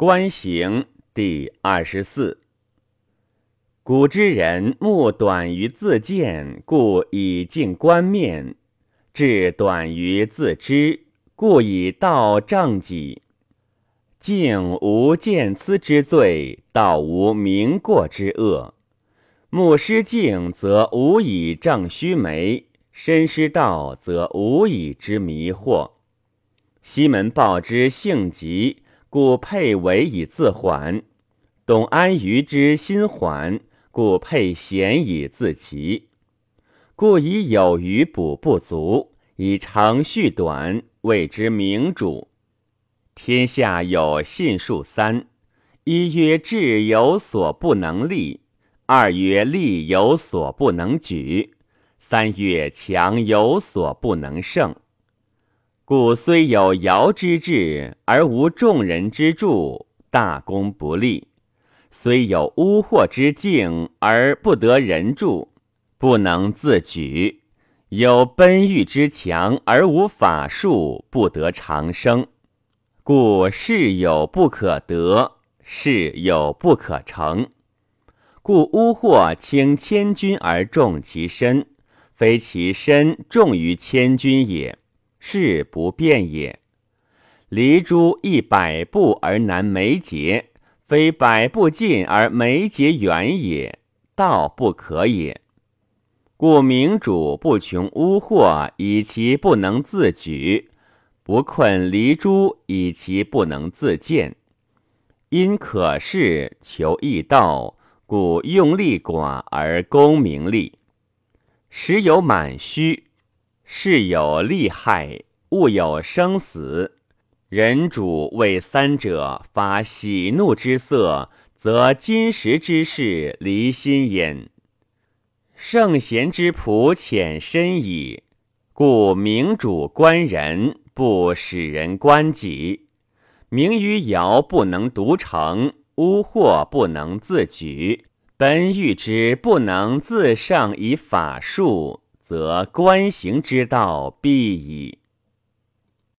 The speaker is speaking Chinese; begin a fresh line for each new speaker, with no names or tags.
观行第二十四。古之人目短于自见，故以镜观面；志短于自知，故以道正己。镜无见疵之罪，道无明过之恶。目失镜，则无以正须眉；身失道，则无以知迷惑。西门豹之性急。故佩为以自缓，董安于之心缓，故佩贤以自急。故以有余补不足，以长续短，谓之明主。天下有信数三：一曰智有所不能立；二曰力有所不能举；三曰强有所不能胜。故虽有尧之志，而无众人之助，大功不立；虽有巫惑之境，而不得人助，不能自举；有奔欲之强，而无法术，不得长生。故事有不可得，事有不可成。故巫惑轻千钧而重其身，非其身重于千钧也。是不变也。离诸一百步而难眉睫，非百步近而眉结远也，道不可也。故明主不穷污惑，以其不能自举；不困离诸，以其不能自见。因可事求易道，故用力寡而功名利。时有满虚。事有利害，物有生死。人主为三者发喜怒之色，则今时之事离心焉。圣贤之仆浅深矣，故明主观人，不使人观己。明于尧不能独成，巫惑不能自举，本欲之不能自胜以法术。则观行之道必矣。